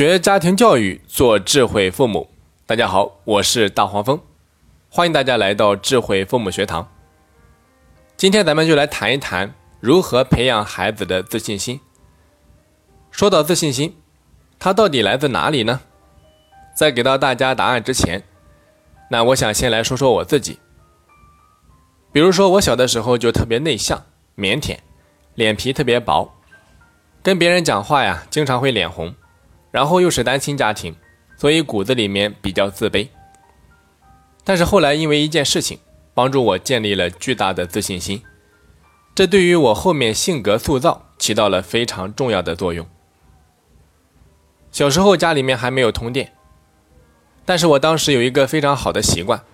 学家庭教育，做智慧父母。大家好，我是大黄蜂，欢迎大家来到智慧父母学堂。今天咱们就来谈一谈如何培养孩子的自信心。说到自信心，它到底来自哪里呢？在给到大家答案之前，那我想先来说说我自己。比如说，我小的时候就特别内向、腼腆，脸皮特别薄，跟别人讲话呀，经常会脸红。然后又是单亲家庭，所以骨子里面比较自卑。但是后来因为一件事情，帮助我建立了巨大的自信心，这对于我后面性格塑造起到了非常重要的作用。小时候家里面还没有通电，但是我当时有一个非常好的习惯，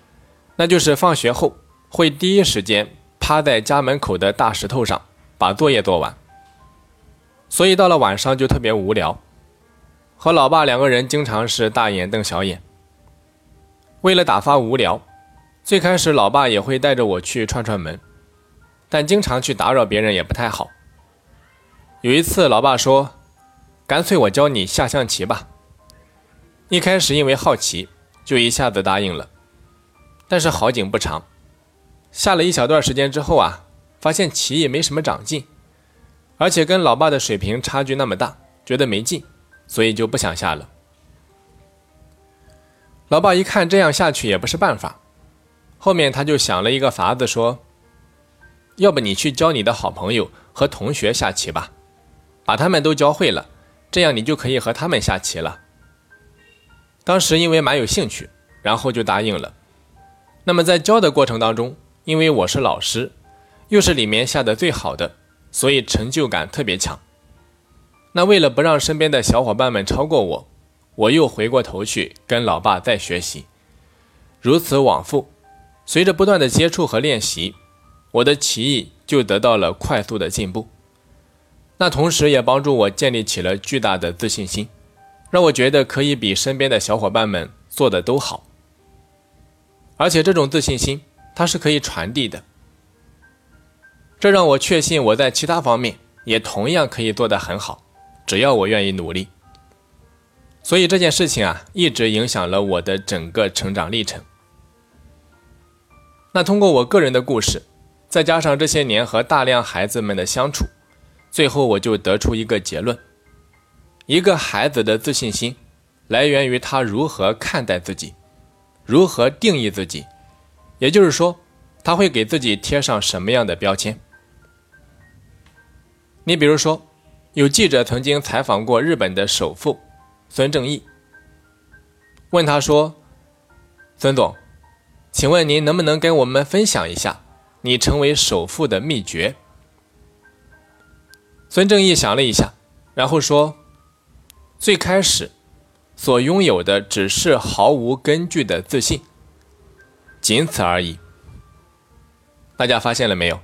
那就是放学后会第一时间趴在家门口的大石头上把作业做完。所以到了晚上就特别无聊。和老爸两个人经常是大眼瞪小眼。为了打发无聊，最开始老爸也会带着我去串串门，但经常去打扰别人也不太好。有一次，老爸说：“干脆我教你下象棋吧。”一开始因为好奇，就一下子答应了。但是好景不长，下了一小段时间之后啊，发现棋也没什么长进，而且跟老爸的水平差距那么大，觉得没劲。所以就不想下了。老爸一看这样下去也不是办法，后面他就想了一个法子，说：“要不你去教你的好朋友和同学下棋吧，把他们都教会了，这样你就可以和他们下棋了。”当时因为蛮有兴趣，然后就答应了。那么在教的过程当中，因为我是老师，又是里面下的最好的，所以成就感特别强。那为了不让身边的小伙伴们超过我，我又回过头去跟老爸再学习，如此往复，随着不断的接触和练习，我的棋艺就得到了快速的进步。那同时也帮助我建立起了巨大的自信心，让我觉得可以比身边的小伙伴们做的都好。而且这种自信心它是可以传递的，这让我确信我在其他方面也同样可以做得很好。只要我愿意努力，所以这件事情啊，一直影响了我的整个成长历程。那通过我个人的故事，再加上这些年和大量孩子们的相处，最后我就得出一个结论：一个孩子的自信心，来源于他如何看待自己，如何定义自己，也就是说，他会给自己贴上什么样的标签。你比如说。有记者曾经采访过日本的首富孙正义，问他说：“孙总，请问您能不能跟我们分享一下你成为首富的秘诀？”孙正义想了一下，然后说：“最开始所拥有的只是毫无根据的自信，仅此而已。”大家发现了没有？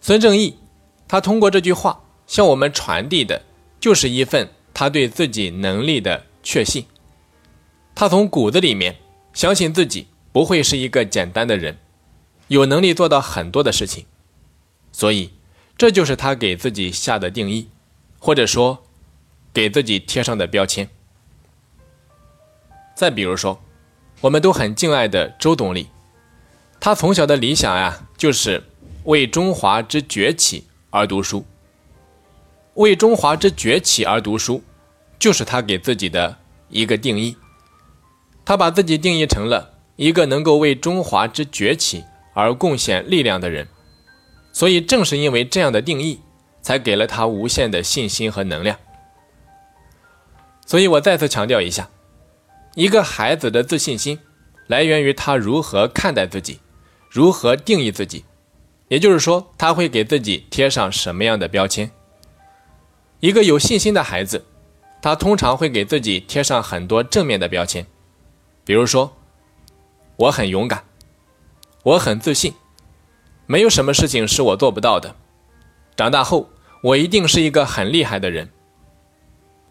孙正义他通过这句话。向我们传递的，就是一份他对自己能力的确信。他从骨子里面相信自己不会是一个简单的人，有能力做到很多的事情。所以，这就是他给自己下的定义，或者说，给自己贴上的标签。再比如说，我们都很敬爱的周总理，他从小的理想呀，就是为中华之崛起而读书。为中华之崛起而读书，就是他给自己的一个定义。他把自己定义成了一个能够为中华之崛起而贡献力量的人。所以，正是因为这样的定义，才给了他无限的信心和能量。所以我再次强调一下：一个孩子的自信心，来源于他如何看待自己，如何定义自己。也就是说，他会给自己贴上什么样的标签。一个有信心的孩子，他通常会给自己贴上很多正面的标签，比如说，我很勇敢，我很自信，没有什么事情是我做不到的。长大后，我一定是一个很厉害的人。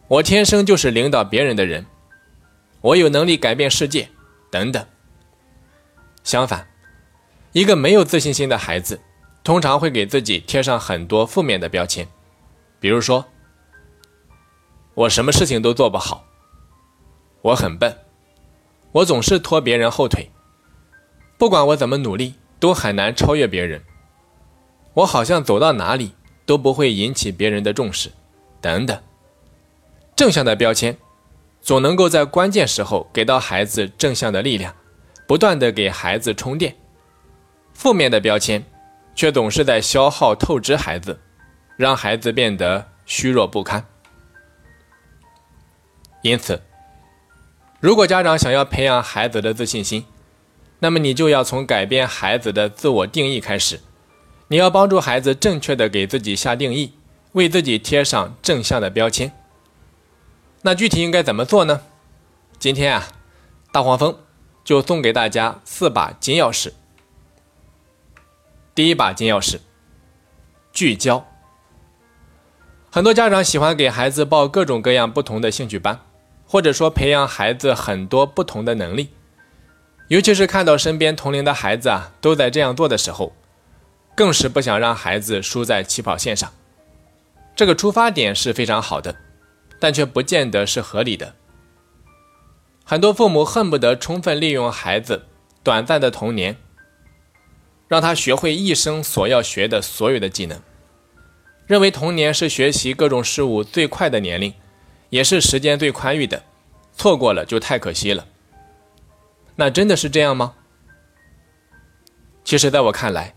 我天生就是领导别人的人，我有能力改变世界，等等。相反，一个没有自信心的孩子，通常会给自己贴上很多负面的标签，比如说。我什么事情都做不好，我很笨，我总是拖别人后腿，不管我怎么努力，都很难超越别人。我好像走到哪里都不会引起别人的重视，等等。正向的标签总能够在关键时候给到孩子正向的力量，不断的给孩子充电；负面的标签却总是在消耗透支孩子，让孩子变得虚弱不堪。因此，如果家长想要培养孩子的自信心，那么你就要从改变孩子的自我定义开始。你要帮助孩子正确的给自己下定义，为自己贴上正向的标签。那具体应该怎么做呢？今天啊，大黄蜂就送给大家四把金钥匙。第一把金钥匙，聚焦。很多家长喜欢给孩子报各种各样不同的兴趣班，或者说培养孩子很多不同的能力，尤其是看到身边同龄的孩子啊都在这样做的时候。更是不想让孩子输在起跑线上，这个出发点是非常好的，但却不见得是合理的。很多父母恨不得充分利用孩子短暂的童年，让他学会一生所要学的所有的技能，认为童年是学习各种事物最快的年龄，也是时间最宽裕的，错过了就太可惜了。那真的是这样吗？其实，在我看来。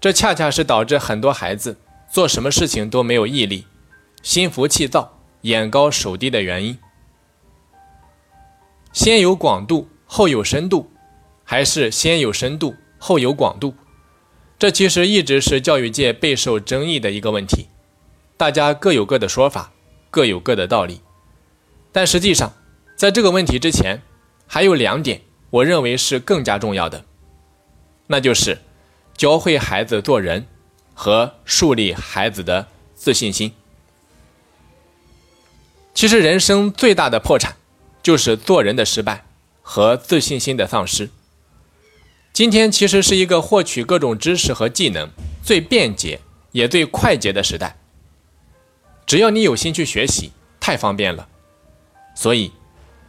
这恰恰是导致很多孩子做什么事情都没有毅力、心浮气躁、眼高手低的原因。先有广度后有深度，还是先有深度后有广度？这其实一直是教育界备受争议的一个问题，大家各有各的说法，各有各的道理。但实际上，在这个问题之前，还有两点，我认为是更加重要的，那就是。教会孩子做人，和树立孩子的自信心。其实，人生最大的破产，就是做人的失败和自信心的丧失。今天其实是一个获取各种知识和技能最便捷也最快捷的时代。只要你有心去学习，太方便了。所以，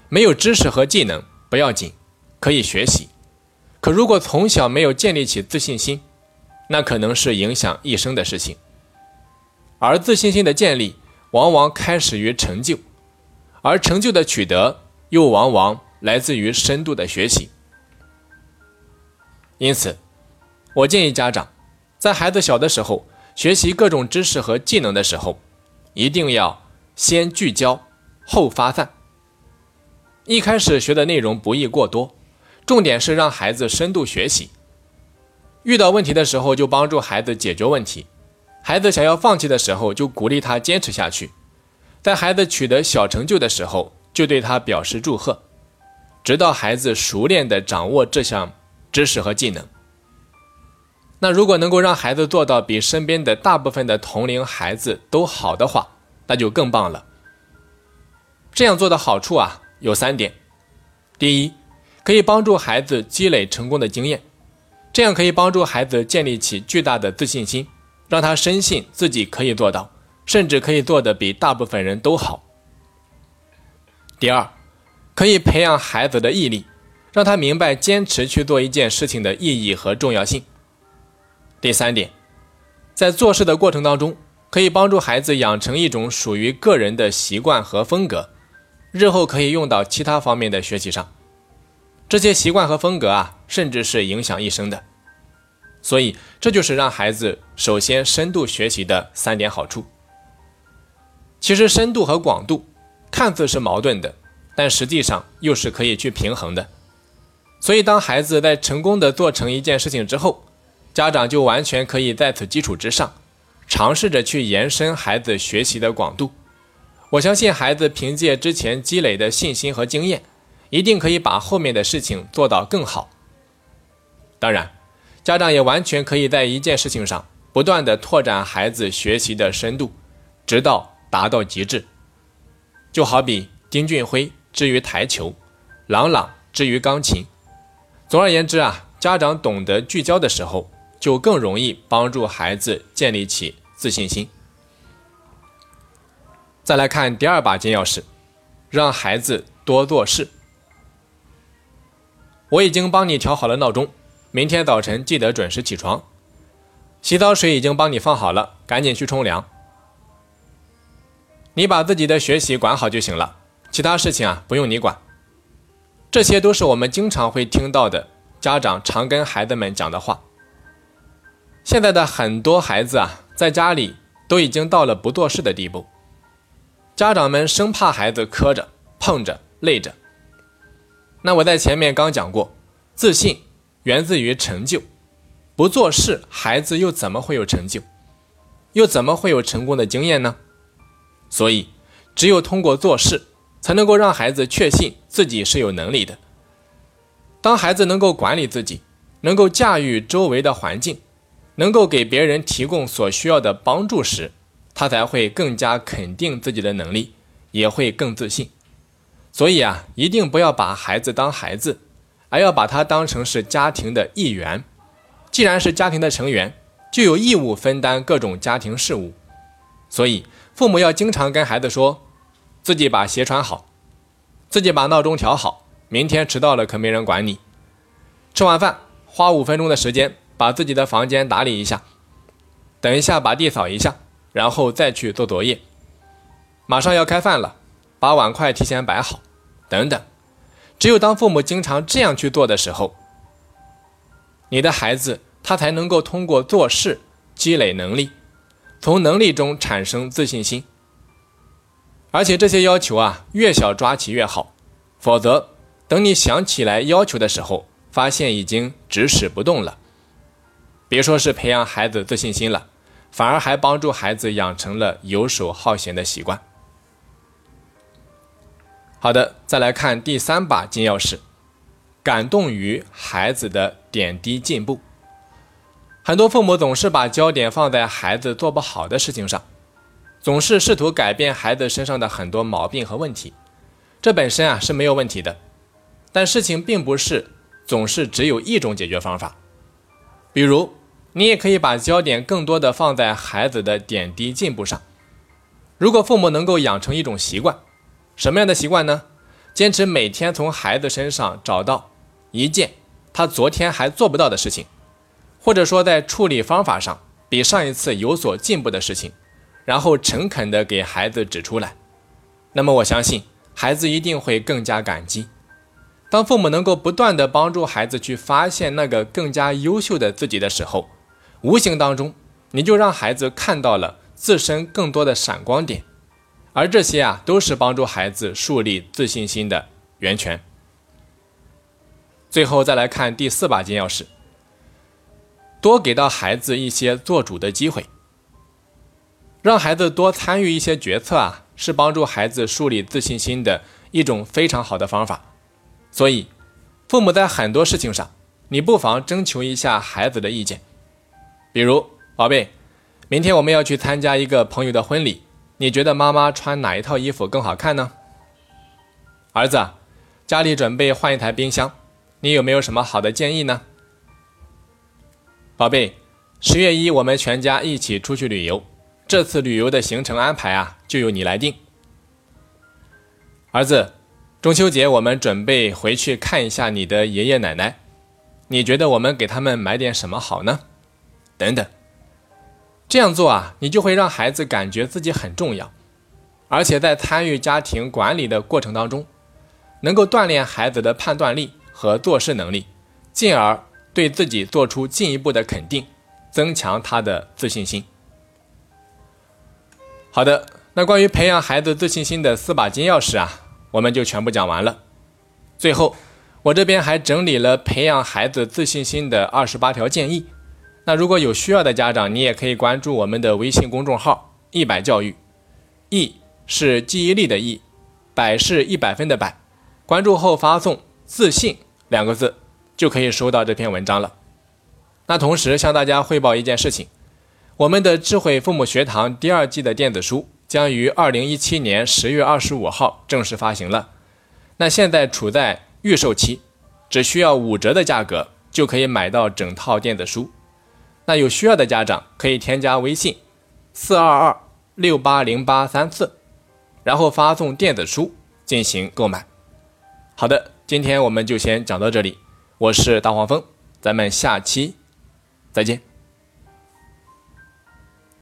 没有知识和技能不要紧，可以学习。可如果从小没有建立起自信心，那可能是影响一生的事情。而自信心的建立，往往开始于成就，而成就的取得，又往往来自于深度的学习。因此，我建议家长，在孩子小的时候，学习各种知识和技能的时候，一定要先聚焦，后发散。一开始学的内容不宜过多。重点是让孩子深度学习，遇到问题的时候就帮助孩子解决问题，孩子想要放弃的时候就鼓励他坚持下去，在孩子取得小成就的时候就对他表示祝贺，直到孩子熟练的掌握这项知识和技能。那如果能够让孩子做到比身边的大部分的同龄孩子都好的话，那就更棒了。这样做的好处啊有三点，第一。可以帮助孩子积累成功的经验，这样可以帮助孩子建立起巨大的自信心，让他深信自己可以做到，甚至可以做得比大部分人都好。第二，可以培养孩子的毅力，让他明白坚持去做一件事情的意义和重要性。第三点，在做事的过程当中，可以帮助孩子养成一种属于个人的习惯和风格，日后可以用到其他方面的学习上。这些习惯和风格啊，甚至是影响一生的，所以这就是让孩子首先深度学习的三点好处。其实深度和广度看似是矛盾的，但实际上又是可以去平衡的。所以当孩子在成功的做成一件事情之后，家长就完全可以在此基础之上，尝试着去延伸孩子学习的广度。我相信孩子凭借之前积累的信心和经验。一定可以把后面的事情做到更好。当然，家长也完全可以在一件事情上不断的拓展孩子学习的深度，直到达到极致。就好比丁俊晖之于台球，朗朗之于钢琴。总而言之啊，家长懂得聚焦的时候，就更容易帮助孩子建立起自信心。再来看第二把金钥匙，让孩子多做事。我已经帮你调好了闹钟，明天早晨记得准时起床。洗澡水已经帮你放好了，赶紧去冲凉。你把自己的学习管好就行了，其他事情啊不用你管。这些都是我们经常会听到的，家长常跟孩子们讲的话。现在的很多孩子啊，在家里都已经到了不做事的地步，家长们生怕孩子磕着、碰着、累着。那我在前面刚讲过，自信源自于成就，不做事，孩子又怎么会有成就？又怎么会有成功的经验呢？所以，只有通过做事，才能够让孩子确信自己是有能力的。当孩子能够管理自己，能够驾驭周围的环境，能够给别人提供所需要的帮助时，他才会更加肯定自己的能力，也会更自信。所以啊，一定不要把孩子当孩子，而要把他当成是家庭的一员。既然是家庭的成员，就有义务分担各种家庭事务。所以，父母要经常跟孩子说，自己把鞋穿好，自己把闹钟调好，明天迟到了可没人管你。吃完饭，花五分钟的时间把自己的房间打理一下，等一下把地扫一下，然后再去做作业。马上要开饭了。把碗筷提前摆好，等等。只有当父母经常这样去做的时候，你的孩子他才能够通过做事积累能力，从能力中产生自信心。而且这些要求啊，越小抓起越好，否则等你想起来要求的时候，发现已经指使不动了。别说是培养孩子自信心了，反而还帮助孩子养成了游手好闲的习惯。好的，再来看第三把金钥匙，感动于孩子的点滴进步。很多父母总是把焦点放在孩子做不好的事情上，总是试图改变孩子身上的很多毛病和问题。这本身啊是没有问题的，但事情并不是总是只有一种解决方法。比如，你也可以把焦点更多的放在孩子的点滴进步上。如果父母能够养成一种习惯。什么样的习惯呢？坚持每天从孩子身上找到一件他昨天还做不到的事情，或者说在处理方法上比上一次有所进步的事情，然后诚恳地给孩子指出来。那么我相信孩子一定会更加感激。当父母能够不断地帮助孩子去发现那个更加优秀的自己的时候，无形当中你就让孩子看到了自身更多的闪光点。而这些啊，都是帮助孩子树立自信心的源泉。最后再来看第四把金钥匙，多给到孩子一些做主的机会，让孩子多参与一些决策啊，是帮助孩子树立自信心的一种非常好的方法。所以，父母在很多事情上，你不妨征求一下孩子的意见。比如，宝贝，明天我们要去参加一个朋友的婚礼。你觉得妈妈穿哪一套衣服更好看呢？儿子，家里准备换一台冰箱，你有没有什么好的建议呢？宝贝，十月一我们全家一起出去旅游，这次旅游的行程安排啊，就由你来定。儿子，中秋节我们准备回去看一下你的爷爷奶奶，你觉得我们给他们买点什么好呢？等等。这样做啊，你就会让孩子感觉自己很重要，而且在参与家庭管理的过程当中，能够锻炼孩子的判断力和做事能力，进而对自己做出进一步的肯定，增强他的自信心。好的，那关于培养孩子自信心的四把金钥匙啊，我们就全部讲完了。最后，我这边还整理了培养孩子自信心的二十八条建议。那如果有需要的家长，你也可以关注我们的微信公众号“一百教育”，“一”是记忆力的“忆”，“百”是一百分的“百”。关注后发送“自信”两个字，就可以收到这篇文章了。那同时向大家汇报一件事情：我们的智慧父母学堂第二季的电子书将于二零一七年十月二十五号正式发行了。那现在处在预售期，只需要五折的价格就可以买到整套电子书。那有需要的家长可以添加微信四二二六八零八三四，然后发送电子书进行购买。好的，今天我们就先讲到这里，我是大黄蜂，咱们下期再见。